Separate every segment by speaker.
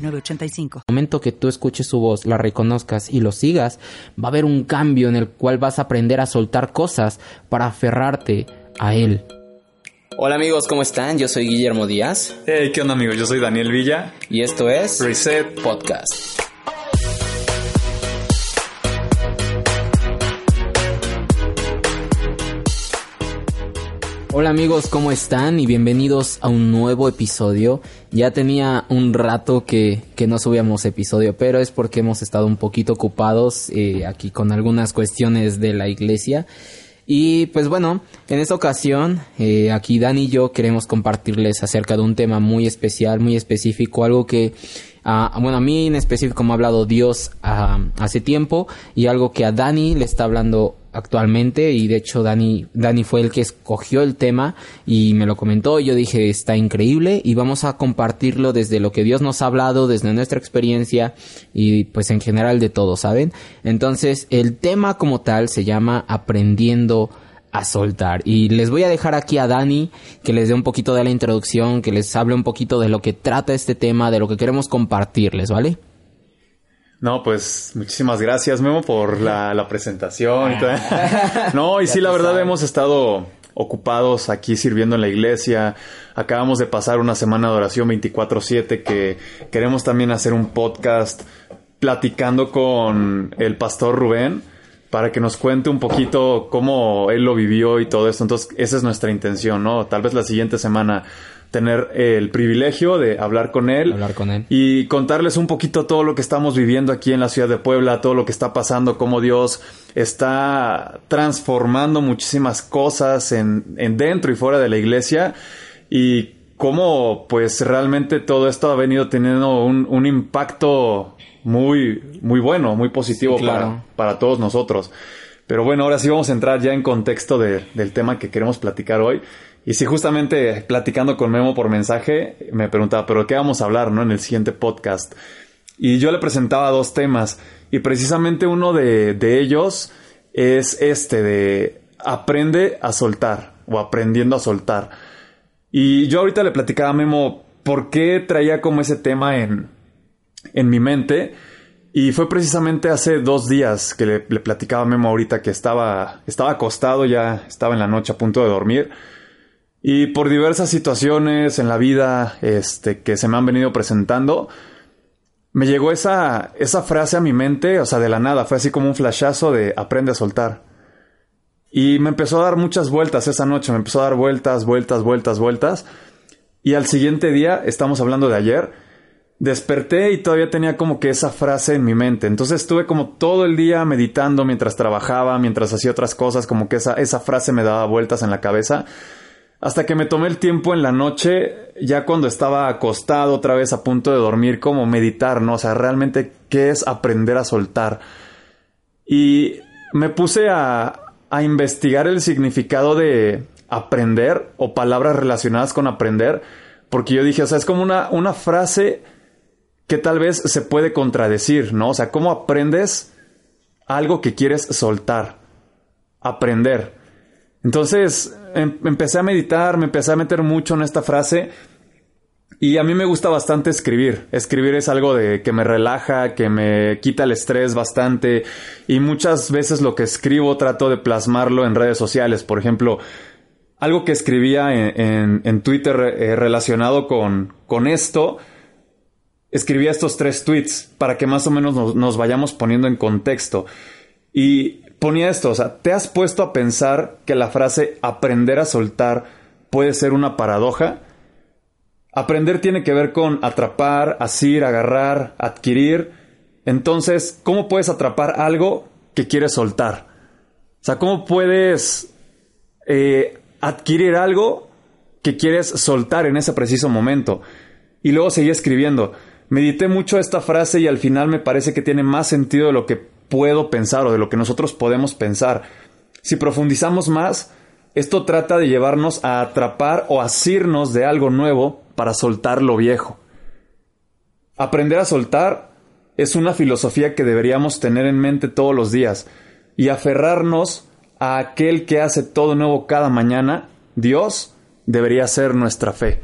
Speaker 1: 5985. El momento que tú escuches su voz, la reconozcas y lo sigas, va a haber un cambio en el cual vas a aprender a soltar cosas para aferrarte a él. Hola amigos, ¿cómo están? Yo soy Guillermo Díaz.
Speaker 2: Hey, ¿qué onda amigos? Yo soy Daniel Villa.
Speaker 1: Y esto es
Speaker 2: Reset
Speaker 1: Podcast. Hola amigos, ¿cómo están? Y bienvenidos a un nuevo episodio. Ya tenía un rato que, que no subíamos episodio, pero es porque hemos estado un poquito ocupados eh, aquí con algunas cuestiones de la iglesia. Y pues bueno, en esta ocasión, eh, aquí Dan y yo queremos compartirles acerca de un tema muy especial, muy específico, algo que, ah, bueno, a mí en específico me ha hablado Dios ah, hace tiempo y algo que a Dani le está hablando actualmente y de hecho Dani, Dani fue el que escogió el tema y me lo comentó y yo dije está increíble y vamos a compartirlo desde lo que Dios nos ha hablado, desde nuestra experiencia y pues en general de todo, ¿saben? Entonces el tema como tal se llama aprendiendo a soltar y les voy a dejar aquí a Dani que les dé un poquito de la introducción, que les hable un poquito de lo que trata este tema, de lo que queremos compartirles, ¿vale?
Speaker 2: No, pues muchísimas gracias, Memo, por la, presentación. no, y sí, la verdad hemos estado ocupados aquí sirviendo en la iglesia. Acabamos de pasar una semana de oración 24/7 que queremos también hacer un podcast platicando con el pastor Rubén para que nos cuente un poquito cómo él lo vivió y todo esto. Entonces, esa es nuestra intención, ¿no? Tal vez la siguiente semana tener el privilegio de hablar con él,
Speaker 1: hablar con él
Speaker 2: y contarles un poquito todo lo que estamos viviendo aquí en la ciudad de Puebla, todo lo que está pasando, cómo Dios está transformando muchísimas cosas en, en dentro y fuera de la iglesia y cómo pues realmente todo esto ha venido teniendo un, un impacto muy, muy bueno, muy positivo para, para todos nosotros. Pero bueno, ahora sí vamos a entrar ya en contexto de, del tema que queremos platicar hoy. Y si justamente platicando con Memo por mensaje, me preguntaba, ¿pero qué vamos a hablar, no? En el siguiente podcast. Y yo le presentaba dos temas. Y precisamente uno de, ellos es este de aprende a soltar o aprendiendo a soltar. Y yo ahorita le platicaba a Memo por qué traía como ese tema en, en mi mente. Y fue precisamente hace dos días que le, le, platicaba a Memo ahorita que estaba, estaba acostado ya, estaba en la noche a punto de dormir. Y por diversas situaciones en la vida este, que se me han venido presentando, me llegó esa, esa frase a mi mente, o sea, de la nada, fue así como un flashazo de aprende a soltar. Y me empezó a dar muchas vueltas esa noche, me empezó a dar vueltas, vueltas, vueltas, vueltas. Y al siguiente día, estamos hablando de ayer, desperté y todavía tenía como que esa frase en mi mente. Entonces estuve como todo el día meditando mientras trabajaba, mientras hacía otras cosas, como que esa, esa frase me daba vueltas en la cabeza. Hasta que me tomé el tiempo en la noche, ya cuando estaba acostado otra vez a punto de dormir, como meditar, ¿no? O sea, realmente, ¿qué es aprender a soltar? Y me puse a, a investigar el significado de aprender o palabras relacionadas con aprender, porque yo dije, o sea, es como una, una frase que tal vez se puede contradecir, ¿no? O sea, ¿cómo aprendes algo que quieres soltar? Aprender. Entonces em, empecé a meditar, me empecé a meter mucho en esta frase y a mí me gusta bastante escribir. Escribir es algo de que me relaja, que me quita el estrés bastante y muchas veces lo que escribo trato de plasmarlo en redes sociales. Por ejemplo, algo que escribía en, Twitter eh, relacionado con, con esto, escribía estos tres tweets para que más o menos nos, nos vayamos poniendo en contexto. Y ponía esto, o sea, ¿te has puesto a pensar que la frase aprender a soltar puede ser una paradoja? Aprender tiene que ver con atrapar, asir, agarrar, adquirir. Entonces, ¿cómo puedes atrapar algo que quieres soltar? O sea, ¿cómo puedes eh, adquirir algo que quieres soltar en ese preciso momento? Y luego seguí escribiendo. medité mucho esta frase y al final me parece que tiene más sentido de lo que puedo pensar o de lo que nosotros podemos pensar. Si profundizamos más, esto trata de llevarnos a atrapar o asirnos de algo nuevo para soltar lo viejo. Aprender a soltar es una filosofía que deberíamos tener en mente todos los días y aferrarnos a aquel que hace todo nuevo cada mañana, Dios, debería ser nuestra fe.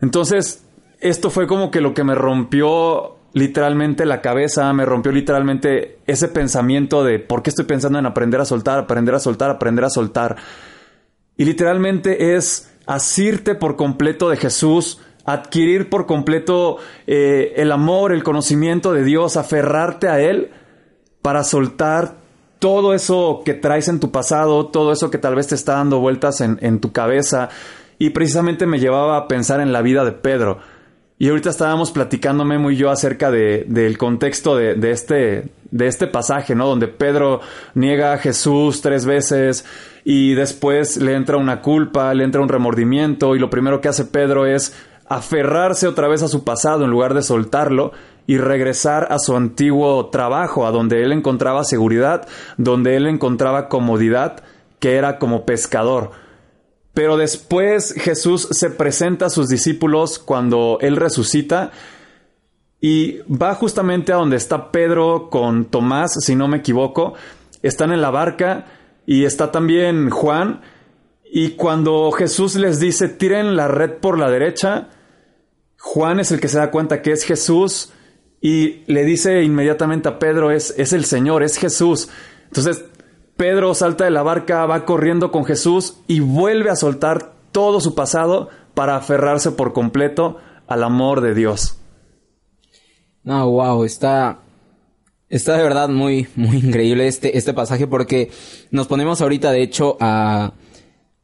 Speaker 2: Entonces, esto fue como que lo que me rompió literalmente la cabeza, me rompió literalmente ese pensamiento de por qué estoy pensando en aprender a soltar, aprender a soltar, aprender a soltar. Y literalmente es asirte por completo de Jesús, adquirir por completo eh, el amor, el conocimiento de Dios, aferrarte a Él para soltar todo eso que traes en tu pasado, todo eso que tal vez te está dando vueltas en, en tu cabeza. Y precisamente me llevaba a pensar en la vida de Pedro. Y ahorita estábamos platicando Memo y yo acerca de, del contexto de, de, este, de este pasaje, ¿no? Donde Pedro niega a Jesús tres veces y después le entra una culpa, le entra un remordimiento y lo primero que hace Pedro es aferrarse otra vez a su pasado en lugar de soltarlo y regresar a su antiguo trabajo, a donde él encontraba seguridad, donde él encontraba comodidad, que era como pescador. Pero después Jesús se presenta a sus discípulos cuando Él resucita y va justamente a donde está Pedro con Tomás, si no me equivoco. Están en la barca y está también Juan. Y cuando Jesús les dice, tiren la red por la derecha, Juan es el que se da cuenta que es Jesús y le dice inmediatamente a Pedro, es, es el Señor, es Jesús. Entonces Pedro salta de la barca, va corriendo con Jesús y vuelve a soltar todo su pasado para aferrarse por completo al amor de Dios.
Speaker 1: No, wow, está está de verdad muy muy increíble este este pasaje porque nos ponemos ahorita de hecho a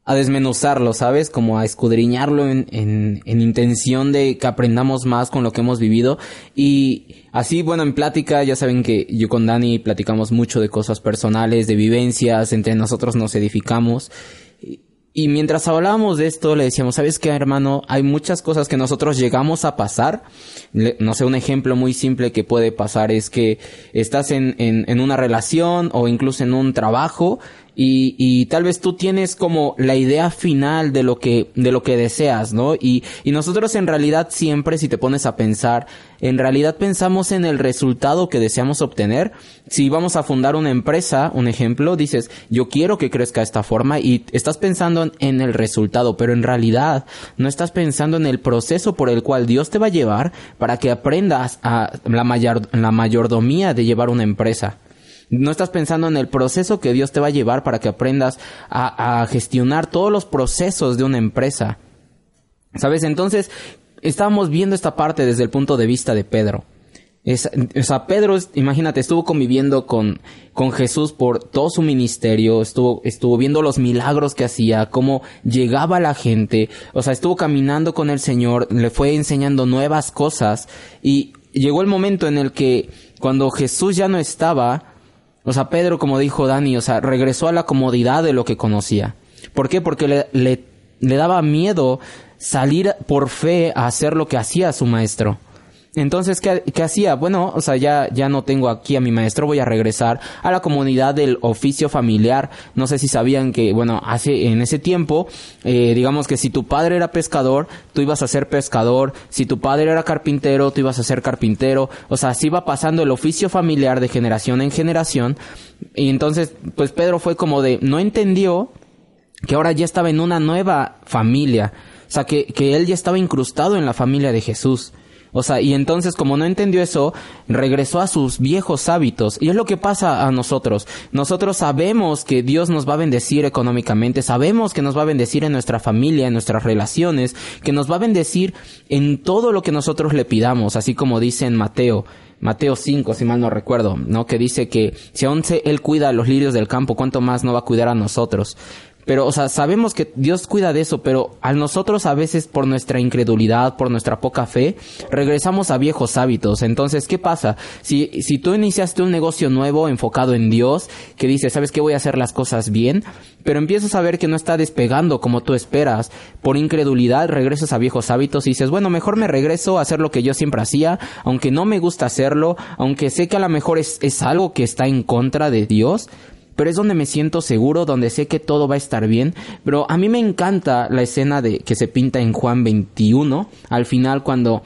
Speaker 1: a desmenuzarlo, ¿sabes? Como a escudriñarlo en, en, en, intención de que aprendamos más con lo que hemos vivido. Y así, bueno, en plática, ya saben que yo con Dani platicamos mucho de cosas personales, de vivencias, entre nosotros nos edificamos. Y mientras hablábamos de esto, le decíamos, ¿sabes qué, hermano? Hay muchas cosas que nosotros llegamos a pasar. No sé, un ejemplo muy simple que puede pasar es que estás en, en, en una relación o incluso en un trabajo y, y tal vez tú tienes como la idea final de lo que, de lo que deseas, ¿no? Y, y nosotros en realidad siempre, si te pones a pensar, en realidad pensamos en el resultado que deseamos obtener. Si vamos a fundar una empresa, un ejemplo, dices, yo quiero que crezca de esta forma y estás pensando en el resultado, pero en realidad no estás pensando en el proceso por el cual Dios te va a llevar para que aprendas a la, mayor, la mayordomía de llevar una empresa. No estás pensando en el proceso que Dios te va a llevar para que aprendas a, gestionar todos los procesos de una empresa. ¿Sabes? Entonces, estábamos viendo esta parte desde el punto de vista de Pedro. O sea, Pedro, imagínate, estuvo conviviendo con, con Jesús por todo su ministerio, estuvo, estuvo viendo los milagros que hacía, cómo llegaba la gente, o sea, estuvo caminando con el Señor, le fue enseñando nuevas cosas y llegó el momento en el que cuando Jesús ya no estaba, o sea, Pedro, como dijo Dani, o sea, regresó a la comodidad de lo que conocía. ¿Por qué? Porque le, le, le daba miedo salir por fe a hacer lo que hacía su maestro. Entonces, ¿qué, ¿qué, hacía? Bueno, o sea, ya, ya no tengo aquí a mi maestro, voy a regresar a la comunidad del oficio familiar. No sé si sabían que, bueno, hace, en ese tiempo, eh, digamos que si tu padre era pescador, tú ibas a ser pescador. Si tu padre era carpintero, tú ibas a ser carpintero. O sea, así va pasando el oficio familiar de generación en generación. Y entonces, pues Pedro fue como de, no entendió que ahora ya estaba en una nueva familia. O sea, que, que él ya estaba incrustado en la familia de Jesús. O sea, y entonces como no entendió eso, regresó a sus viejos hábitos. Y es lo que pasa a nosotros. Nosotros sabemos que Dios nos va a bendecir económicamente, sabemos que nos va a bendecir en nuestra familia, en nuestras relaciones, que nos va a bendecir en todo lo que nosotros le pidamos, así como dice en Mateo. Mateo 5, si mal no recuerdo, ¿no? Que dice que si aún Él cuida a los lirios del campo, ¿cuánto más no va a cuidar a nosotros? Pero, o sea, sabemos que Dios cuida de eso, pero a nosotros a veces por nuestra incredulidad, por nuestra poca fe, regresamos a viejos hábitos. Entonces, ¿qué pasa? Si, si tú iniciaste un negocio nuevo enfocado en Dios, que dice, ¿sabes qué? Voy a hacer las cosas bien, pero empiezas a ver que no está despegando como tú esperas. Por incredulidad regresas a viejos hábitos y dices, bueno, mejor me regreso a hacer lo que yo siempre hacía, aunque no me gusta hacerlo, aunque sé que a lo mejor es, es algo que está en contra de Dios, pero es donde me siento seguro, donde sé que todo va a estar bien. Pero a mí me encanta la escena de que se pinta en Juan 21, al final cuando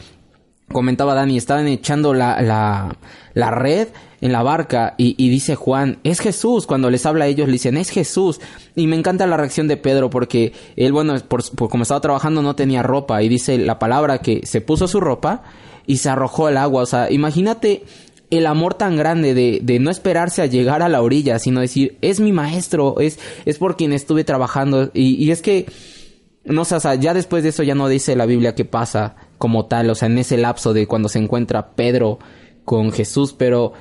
Speaker 1: comentaba Dani, estaban echando la, la, la red en la barca y, y, dice Juan, es Jesús, cuando les habla a ellos le dicen, es Jesús. Y me encanta la reacción de Pedro porque él, bueno, por, por como estaba trabajando no tenía ropa y dice la palabra que se puso su ropa y se arrojó al agua. O sea, imagínate el amor tan grande de, de, no esperarse a llegar a la orilla, sino decir, es mi maestro, es, es por quien estuve trabajando. Y, y es que, no sé, o sea, ya después de eso ya no dice la Biblia qué pasa como tal, o sea, en ese lapso de cuando se encuentra Pedro con Jesús, pero,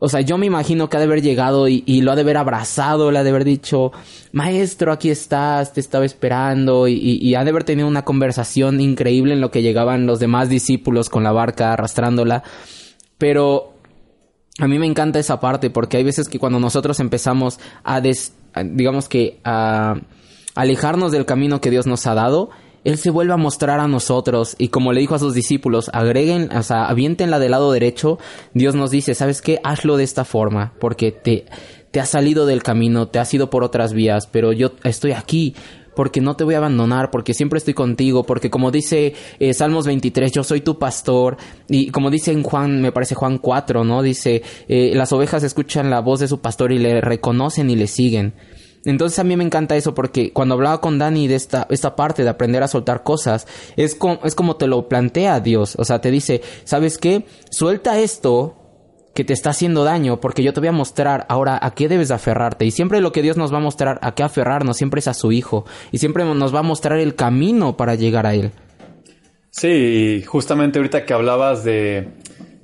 Speaker 1: o sea, yo me imagino que ha de haber llegado y, y lo ha de haber abrazado, le ha de haber dicho, maestro, aquí estás, te estaba esperando, y, y ha de haber tenido una conversación increíble en lo que llegaban los demás discípulos con la barca arrastrándola, pero a mí me encanta esa parte porque hay veces que cuando nosotros empezamos a, des, digamos que a alejarnos del camino que Dios nos ha dado, Él se vuelve a mostrar a nosotros y como le dijo a sus discípulos, agreguen, o sea, avientenla del lado derecho, Dios nos dice, ¿sabes qué? Hazlo de esta forma porque te, te has salido del camino, te has ido por otras vías, pero yo estoy aquí porque no te voy a abandonar, porque siempre estoy contigo, porque como dice eh, Salmos 23, yo soy tu pastor, y como dice en Juan, me parece Juan 4, ¿no? Dice, eh, las ovejas escuchan la voz de su pastor y le reconocen y le siguen. Entonces a mí me encanta eso porque cuando hablaba con Dani de esta, esta parte de aprender a soltar cosas, es es como te lo plantea Dios. O sea, te dice, ¿sabes qué? Suelta esto que te está haciendo daño, porque yo te voy a mostrar ahora a qué debes aferrarte. Y siempre lo que Dios nos va a mostrar a qué aferrarnos, siempre es a su Hijo. Y siempre nos va a mostrar el camino para llegar a Él.
Speaker 2: Sí, y justamente ahorita que hablabas de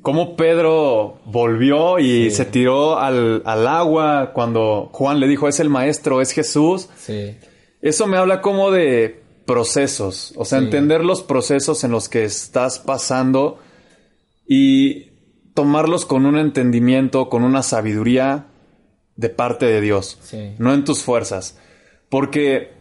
Speaker 2: cómo Pedro volvió y sí. se tiró al, al, agua cuando Juan le dijo, es el maestro, es Jesús.
Speaker 1: Sí.
Speaker 2: Eso me habla como de procesos, o sea, sí. entender los procesos en los que estás pasando y tomarlos con un entendimiento, con una sabiduría de parte de Dios,
Speaker 1: sí.
Speaker 2: no en tus fuerzas. Porque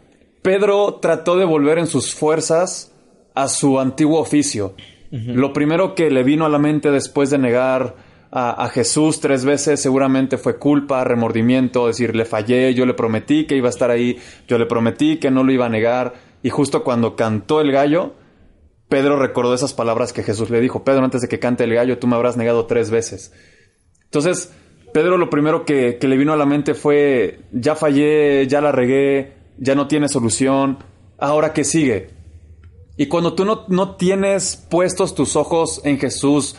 Speaker 2: Pedro trató de volver en sus fuerzas a su antiguo oficio. Uh -huh. Lo primero que le vino a la mente después de negar a, a, Jesús tres veces seguramente fue culpa, remordimiento, decir, le fallé, yo le prometí que iba a estar ahí, yo le prometí que no lo iba a negar. Y justo cuando cantó el gallo, Pedro recordó esas palabras que Jesús le dijo, Pedro, antes de que cante el gallo, tú me habrás negado tres veces. Entonces, Pedro lo primero que, que, le vino a la mente fue, ya fallé, ya la regué, ya no tiene solución, ahora qué sigue. Y cuando tú no, no tienes puestos tus ojos en Jesús,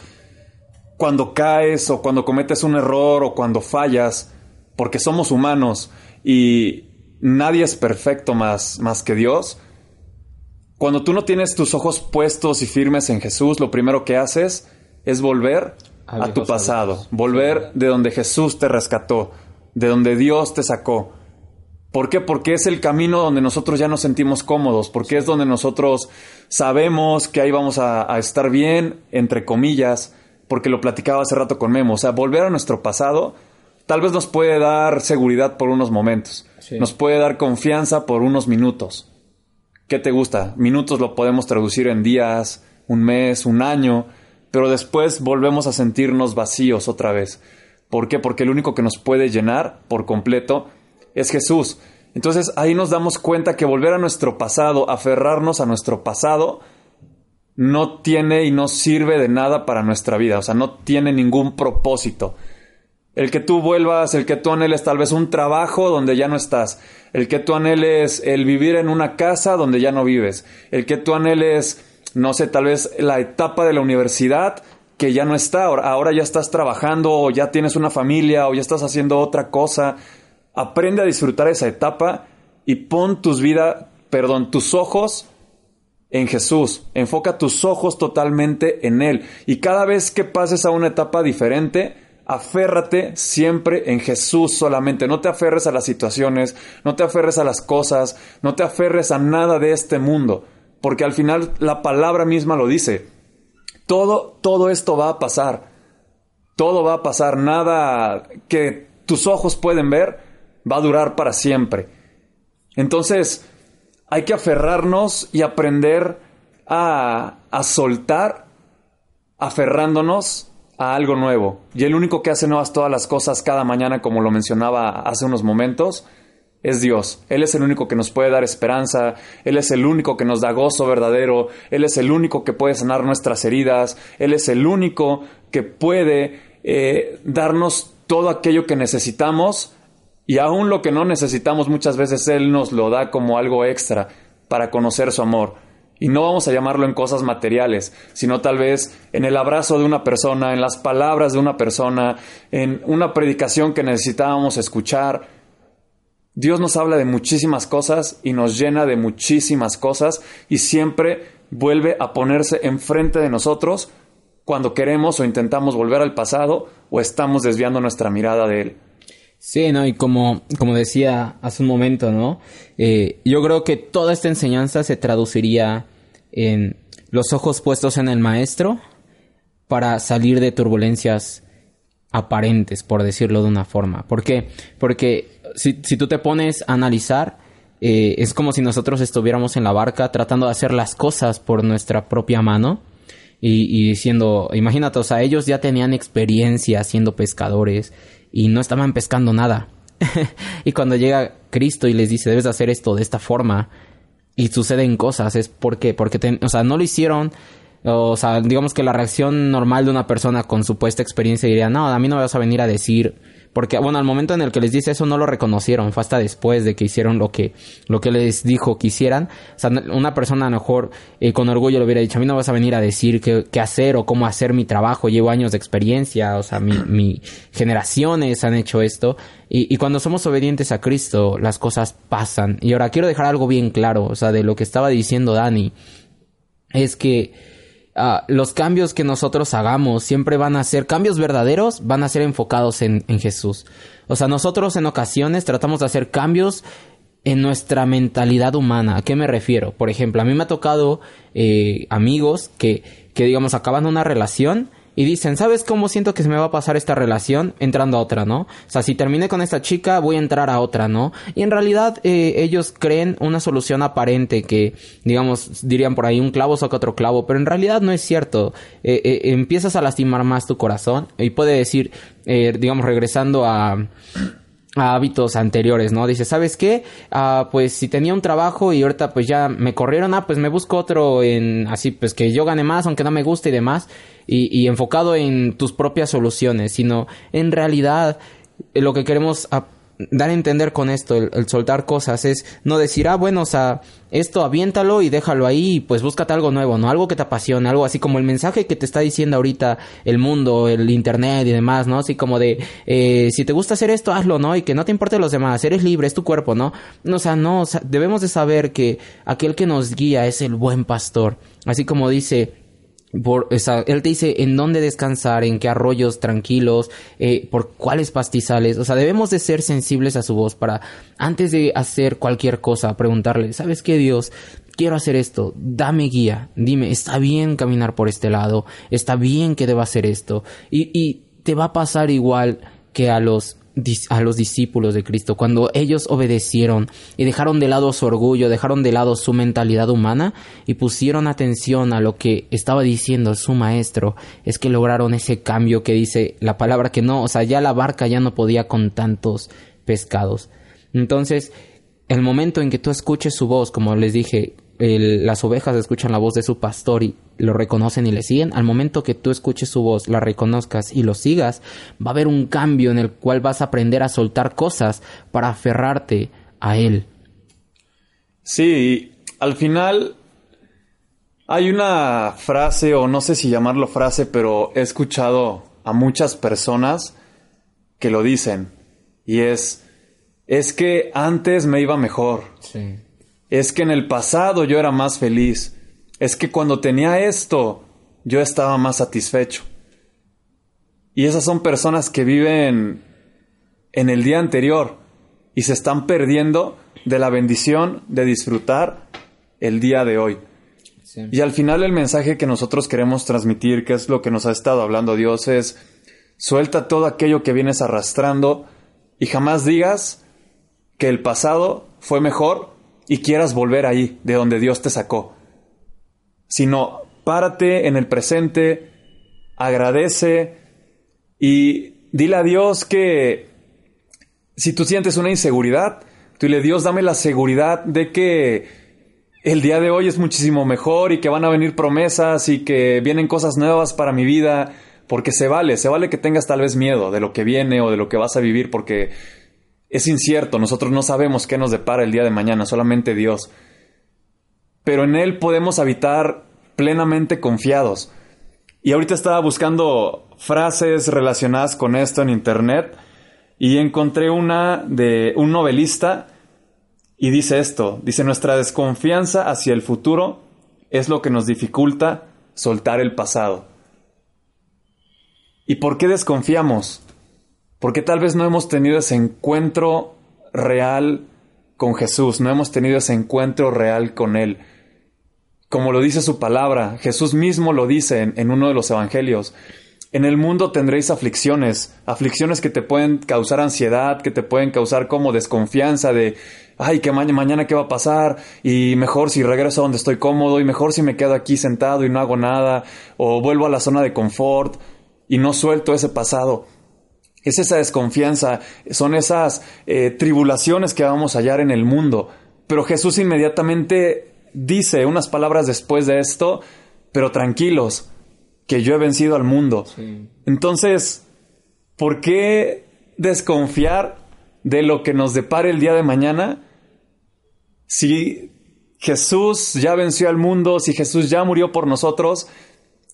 Speaker 2: cuando caes o cuando cometes un error o cuando fallas, porque somos humanos y nadie es perfecto más, más que Dios, cuando tú no tienes tus ojos puestos y firmes en Jesús, lo primero que haces es volver a, a tu pasado, volver de donde Jesús te rescató, de donde Dios te sacó. ¿Por qué? Porque es el camino donde nosotros ya nos sentimos cómodos, porque es donde nosotros sabemos que ahí vamos a, a estar bien, entre comillas, porque lo platicaba hace rato con Memo. O sea, volver a nuestro pasado tal vez nos puede dar seguridad por unos momentos, sí. nos puede dar confianza por unos minutos ¿Qué te gusta? Minutos lo podemos traducir en días, un mes, un año, pero después volvemos a sentirnos vacíos otra vez. ¿Por qué? Porque el único que nos puede llenar por completo es Jesús. Entonces ahí nos damos cuenta que volver a nuestro pasado, aferrarnos a nuestro pasado, no tiene y no sirve de nada para nuestra vida, o sea, no tiene ningún propósito. El que tú vuelvas, el que tú anheles tal vez un trabajo donde ya no estás, el que tú anheles el vivir en una casa donde ya no vives, el que tú anheles, no sé, tal vez la etapa de la universidad que ya no está, ahora ya estás trabajando o ya tienes una familia o ya estás haciendo otra cosa. Aprende a disfrutar esa etapa y pon tus vidas, perdón, tus ojos en Jesús. Enfoca tus ojos totalmente en Él. Y cada vez que pases a una etapa diferente, Aférrate siempre en Jesús solamente. No te aferres a las situaciones, no te aferres a las cosas, no te aferres a nada de este mundo, porque al final la palabra misma lo dice. Todo, todo esto va a pasar. Todo va a pasar. Nada que tus ojos pueden ver va a durar para siempre. Entonces, hay que aferrarnos y aprender a, a soltar aferrándonos a algo nuevo. Y el único que hace nuevas todas las cosas cada mañana, como lo mencionaba hace unos momentos, es Dios. Él es el único que nos puede dar esperanza, Él es el único que nos da gozo verdadero, Él es el único que puede sanar nuestras heridas, Él es el único que puede eh, darnos todo aquello que necesitamos y aún lo que no necesitamos muchas veces Él nos lo da como algo extra para conocer su amor. Y no vamos a llamarlo en cosas materiales, sino tal vez en el abrazo de una persona, en las palabras de una persona, en una predicación que necesitábamos escuchar. Dios nos habla de muchísimas cosas y nos llena de muchísimas cosas y siempre vuelve a ponerse enfrente de nosotros cuando queremos o intentamos volver al pasado o estamos desviando nuestra mirada de Él.
Speaker 1: Sí, ¿no? Y como, como decía hace un momento, ¿no? Eh, yo creo que toda esta enseñanza se traduciría en los ojos puestos en el maestro para salir de turbulencias aparentes, por decirlo de una forma. ¿Por qué? Porque si, tú te pones a analizar, eh, es como si nosotros estuviéramos en la barca tratando de hacer las cosas por nuestra propia mano y, diciendo, imagínate, o sea, ellos ya tenían experiencia siendo pescadores, y no estaban pescando nada. y cuando llega Cristo y les dice, debes hacer esto de esta forma, y suceden cosas, es porque, porque, o sea, no lo hicieron, o sea, digamos que la reacción normal de una persona con supuesta experiencia diría, no, a mí no me vas a venir a decir porque, bueno, al momento en el que les dice eso no lo reconocieron, fue hasta después de que hicieron lo que, lo que les dijo que hicieran. O sea, una persona a lo mejor eh, con orgullo le hubiera dicho, a mí no vas a venir a decir qué, qué hacer o cómo hacer mi trabajo, llevo años de experiencia, o sea, mi, mi generaciones han hecho esto. Y, y cuando somos obedientes a Cristo, las cosas pasan. Y ahora quiero dejar algo bien claro, o sea, de lo que estaba diciendo Dani, es que Ah, los cambios que nosotros hagamos siempre van a ser cambios verdaderos, van a ser enfocados en, Jesús. O sea, nosotros en ocasiones tratamos de hacer cambios en nuestra mentalidad humana. ¿A qué me refiero? Por ejemplo, a mí me ha tocado eh, amigos que, que, digamos, acaban una relación y dicen, ¿sabes cómo siento que se me va a pasar esta relación entrando a otra, no? O sea, si terminé con esta chica, voy a entrar a otra, ¿no? Y en realidad eh, ellos creen una solución aparente que, digamos, dirían por ahí un clavo saca otro clavo, pero en realidad no es cierto. Eh, eh, empiezas a lastimar más tu corazón y puede decir, digamos, regresando a a hábitos anteriores, ¿no? Dice, ¿sabes qué? Ah, pues si tenía un trabajo y ahorita pues ya me corrieron, ah, pues me busco otro en así, pues que yo gane más, aunque no me guste y demás, y, y enfocado en tus propias soluciones, sino en realidad lo que queremos dar a entender con esto, el, soltar cosas, es no decir, ah, bueno, o sea, esto aviéntalo y déjalo ahí y pues búscate algo nuevo, ¿no? Algo que te apasione, algo así como el mensaje que te está diciendo ahorita el mundo, el internet y demás, ¿no? Así como de, eh, si te gusta hacer esto, hazlo, ¿no? Y que no te importe los demás, eres libre, es tu cuerpo, ¿no? O sea, no, o sea, debemos de saber que aquel que nos guía es el buen pastor. Así como dice, por, él te dice en dónde descansar, en qué arroyos tranquilos, eh, por cuáles pastizales. O sea, debemos de ser sensibles a su voz para, antes de hacer cualquier cosa, preguntarle, ¿sabes qué Dios? Quiero hacer esto, dame guía, dime, está bien caminar por este lado, está bien que deba hacer esto. Y, y te va a pasar igual que a los a los discípulos de Cristo, cuando ellos obedecieron y dejaron de lado su orgullo, dejaron de lado su mentalidad humana y pusieron atención a lo que estaba diciendo su maestro, es que lograron ese cambio que dice la palabra que no, o sea, ya la barca ya no podía con tantos pescados. Entonces, el momento en que tú escuches su voz, como les dije, las ovejas escuchan la voz de su pastor y lo reconocen y le siguen, al momento que tú escuches su voz, la reconozcas y lo sigas, va a haber un cambio en el cual vas a aprender a soltar cosas para aferrarte a él.
Speaker 2: Sí, al final hay una frase, o no sé si llamarlo frase, pero he escuchado a muchas personas que lo dicen, y es, es que antes me iba mejor. Sí es que en el pasado yo era más feliz. Es que cuando tenía esto, yo estaba más satisfecho. Y esas son personas que viven en el día anterior y se están perdiendo de la bendición de disfrutar el día de hoy. Y al final el mensaje que nosotros queremos transmitir, que es lo que nos ha estado hablando Dios, es suelta todo aquello que vienes arrastrando y jamás digas que el pasado fue mejor y quieras volver ahí, de donde Dios te sacó. Sino párate en el presente, agradece y dile a Dios que si tú sientes una inseguridad, tú dile, Dios, dame la seguridad de que el día de hoy es muchísimo mejor y que van a venir promesas y que vienen cosas nuevas para mi vida, porque se vale, se vale que tengas tal vez miedo de lo que viene o de lo que vas a vivir, porque es incierto, nosotros no sabemos qué nos depara el día de mañana, solamente Dios. Pero en Él podemos habitar plenamente confiados. Y ahorita estaba buscando frases relacionadas con esto en Internet y encontré una de un novelista y dice esto, dice nuestra desconfianza hacia el futuro es lo que nos dificulta soltar el pasado. ¿Y por qué desconfiamos? Porque tal vez no hemos tenido ese encuentro real con Jesús, no hemos tenido ese encuentro real con Él. Como lo dice su palabra, Jesús mismo lo dice en, uno de los evangelios. En el mundo tendréis aflicciones, aflicciones que te pueden causar ansiedad, que te pueden causar como desconfianza de, ay, que mañana qué va a pasar, y mejor si regreso a donde estoy cómodo, y mejor si me quedo aquí sentado y no hago nada, o vuelvo a la zona de confort y no suelto ese pasado. Es esa desconfianza, son esas eh, tribulaciones que vamos a hallar en el mundo. Pero Jesús inmediatamente dice unas palabras después de esto, pero tranquilos, que yo he vencido al mundo. Entonces, ¿por qué desconfiar de lo que nos depare el día de mañana si Jesús ya venció al mundo, si Jesús ya murió por nosotros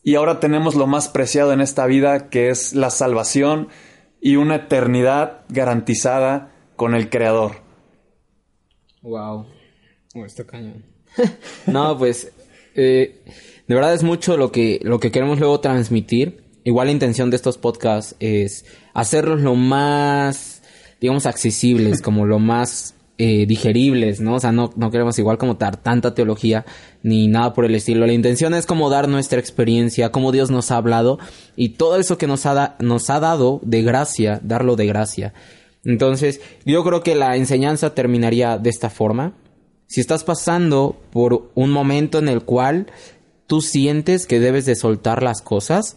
Speaker 2: y ahora tenemos lo más preciado en esta vida que es la salvación y una eternidad garantizada con el Creador?
Speaker 1: Wow. está cañón. no, pues eh, de verdad es mucho lo que, lo que queremos luego transmitir. Igual la intención de estos podcasts es hacerlos lo más, digamos, accesibles, como lo más eh, digeribles, ¿no? O sea, no, no queremos igual como dar tanta teología ni nada por el estilo. La intención es como dar nuestra experiencia, cómo Dios nos ha hablado y todo eso que nos ha, nos ha dado de gracia, darlo de gracia. Entonces, yo creo que la enseñanza terminaría de esta forma. Si estás pasando por un momento en el cual tú sientes que debes de soltar las cosas,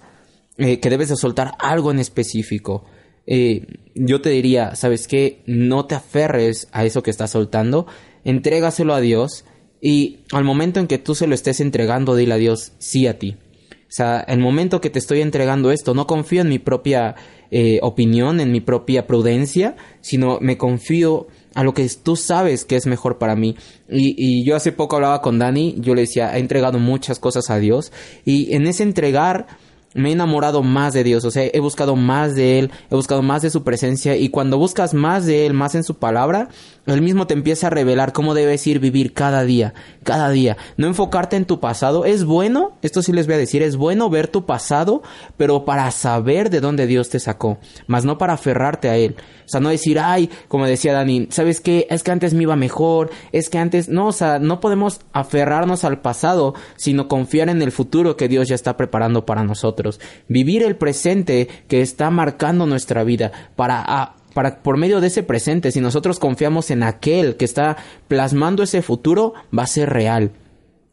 Speaker 1: eh, que debes de soltar algo en específico, eh, yo te diría, ¿sabes qué? No te aferres a eso que estás soltando, entrégaselo a Dios y al momento en que tú se lo estés entregando, dile a Dios sí a ti. O sea, el momento que te estoy entregando esto, no confío en mi propia eh, opinión, en mi propia prudencia, sino me confío a lo que tú sabes que es mejor para mí. Y, y, yo hace poco hablaba con Dani, yo le decía, he entregado muchas cosas a Dios y en ese entregar me he enamorado más de Dios, o sea, he buscado más de Él, he buscado más de su presencia y cuando buscas más de Él, más en su palabra, Él mismo te empieza a revelar cómo debes ir vivir cada día, cada día. No enfocarte en tu pasado, es bueno, esto sí les voy a decir, es bueno ver tu pasado, pero para saber de dónde Dios te sacó, más no para aferrarte a Él. O sea, no decir, ay, como decía Dani, ¿sabes qué? Es que antes me iba mejor, es que antes, no, o sea, no podemos aferrarnos al pasado, sino confiar en el futuro que Dios ya está preparando para nosotros. Vivir el presente que está marcando nuestra vida para para por medio de ese presente, si nosotros confiamos en aquel que está plasmando ese futuro, va a ser real.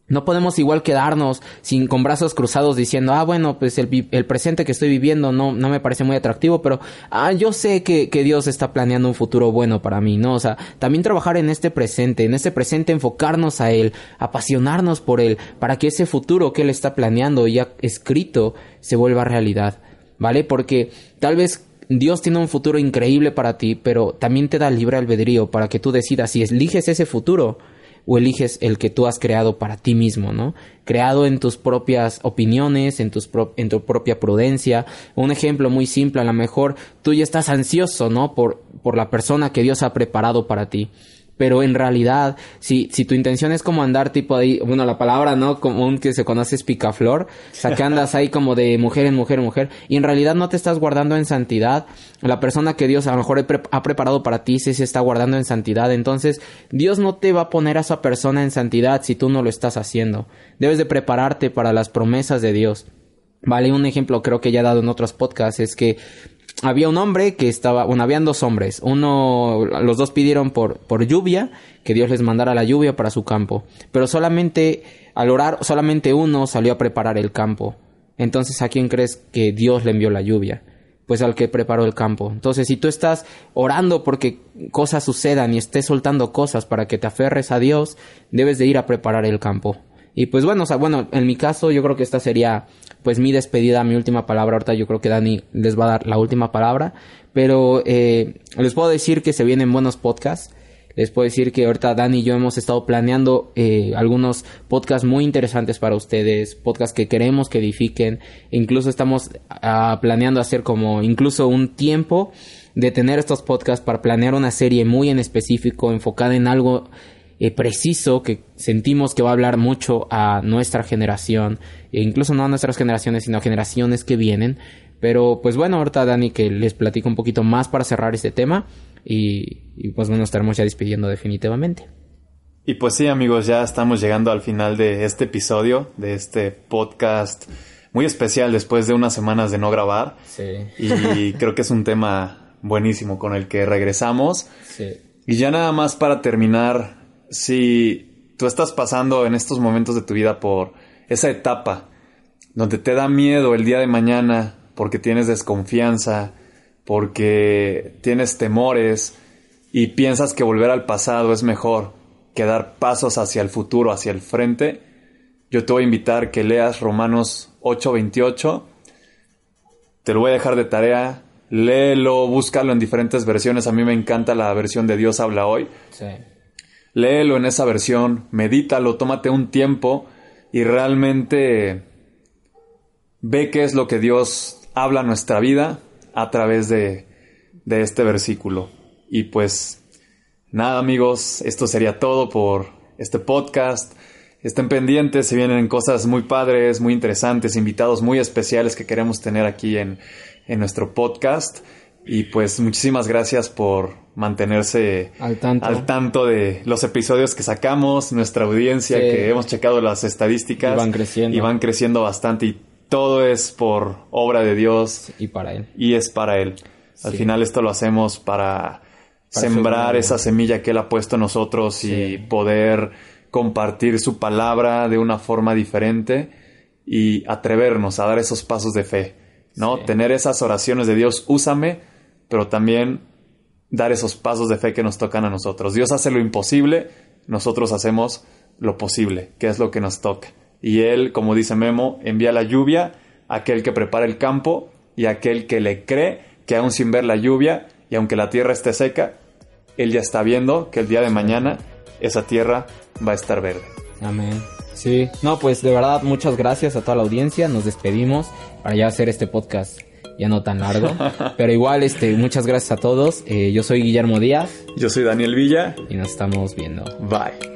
Speaker 1: No podemos igual quedarnos sin con brazos cruzados diciendo, ah, bueno, pues el, el, presente que estoy viviendo no, no me parece muy atractivo, pero ah, yo sé que, que Dios está planeando un futuro bueno para mí, ¿no? O sea, también trabajar en este presente, en este presente enfocarnos a Él, apasionarnos por Él, para que ese futuro que Él está planeando ya escrito se vuelva realidad, ¿vale? Porque tal vez Dios tiene un futuro increíble para ti, pero también te da libre albedrío para que tú decidas si eliges ese futuro o eliges el que tú has creado para ti mismo, ¿no? Creado en tus propias opiniones, en, en tu propia prudencia. Un ejemplo muy simple, a lo mejor tú ya estás ansioso, ¿no? Por, por la persona que Dios ha preparado para ti pero en realidad, si, si tu intención es como andar tipo ahí, bueno, la palabra, ¿no? Común que se conoce es picaflor, o sea, que andas ahí como de mujer en mujer en mujer, y en realidad no te estás guardando en santidad, la persona que Dios a lo mejor ha preparado para ti sí se está guardando en santidad, entonces Dios no te va a poner a esa persona en santidad si tú no lo estás haciendo. Debes de prepararte para las promesas de Dios. Vale, un ejemplo creo que ya he dado en otros podcasts es que había un hombre que estaba, bueno, habían dos hombres. Uno, los dos pidieron por, por lluvia, que Dios les mandara la lluvia para su campo. Pero solamente, al orar, solamente uno salió a preparar el campo. Entonces, ¿a quién crees que Dios le envió la lluvia? Pues al que preparó el campo. Entonces, si tú estás orando porque cosas sucedan y estés soltando cosas para que te aferres a Dios, debes de ir a preparar el campo. Y pues bueno, o sea, bueno, en mi caso yo creo que esta sería pues mi despedida, mi última palabra. Ahorita yo creo que Dani les va a dar la última palabra. Pero eh, les puedo decir que se vienen buenos podcasts. Les puedo decir que ahorita Dani y yo hemos estado planeando eh, algunos podcasts muy interesantes para ustedes, podcasts que queremos que edifiquen. Incluso estamos ah, planeando hacer como incluso un tiempo de tener estos podcasts para planear una serie muy en específico, enfocada en algo eh, preciso que sentimos que va a hablar mucho a nuestra generación, e incluso no a nuestras generaciones, sino a generaciones que vienen. Pero pues bueno, ahorita Dani que les platico un poquito más para cerrar este tema y, y pues bueno, estaremos ya despidiendo definitivamente.
Speaker 2: Y pues sí amigos, ya estamos llegando al final de este episodio, de este podcast muy especial después de unas semanas de no grabar.
Speaker 1: Sí.
Speaker 2: Y creo que es un tema buenísimo con el que regresamos.
Speaker 1: Sí.
Speaker 2: Y ya nada más para terminar, si tú estás pasando en estos momentos de tu vida por esa etapa donde te da miedo el día de mañana porque tienes desconfianza, porque tienes temores y piensas que volver al pasado es mejor que dar pasos hacia el futuro, hacia el frente, yo te voy a invitar que leas Romanos 8:28. Te lo voy a dejar de tarea. Léelo, búscalo en diferentes versiones. A mí me encanta la versión de Dios habla hoy.
Speaker 1: Sí
Speaker 2: léelo en esa versión, medítalo, tómate un tiempo y realmente ve qué es lo que Dios habla a nuestra vida a través de, de este versículo. Y pues nada amigos, esto sería todo por este podcast. Estén pendientes, se vienen cosas muy padres, muy interesantes, invitados muy especiales que queremos tener aquí en, en nuestro podcast. Y pues muchísimas gracias por mantenerse
Speaker 1: al tanto.
Speaker 2: al tanto de los episodios que sacamos, nuestra audiencia,
Speaker 1: Sí.
Speaker 2: que hemos checado las estadísticas.
Speaker 1: Y van creciendo.
Speaker 2: Y van creciendo bastante y todo es por obra de Dios
Speaker 1: Y para él.
Speaker 2: y es para Él. Al
Speaker 1: Sí.
Speaker 2: final esto lo hacemos para,
Speaker 1: Para
Speaker 2: sembrar esa semilla que Él ha puesto en nosotros y poder compartir su palabra de una forma diferente y atrevernos a dar esos pasos de fe, ¿no? Tener esas oraciones de Dios, úsame, pero también dar esos pasos de fe que nos tocan a nosotros. Dios hace lo imposible, nosotros hacemos lo posible, que es lo que nos toca. Y Él, como dice Memo, envía la lluvia a aquel que prepara el campo y a aquel que le cree que aún sin ver la lluvia y aunque la tierra esté seca, Él ya está viendo que el día de mañana esa tierra va a estar verde.
Speaker 1: Amén. Sí. No, pues de verdad, muchas gracias a toda la audiencia. Nos despedimos para ya hacer este podcast ya no tan largo. Pero igual, este, muchas gracias a todos. Eh, yo soy Guillermo Díaz
Speaker 2: Yo soy Daniel Villa.
Speaker 1: y nos estamos viendo.
Speaker 2: Bye.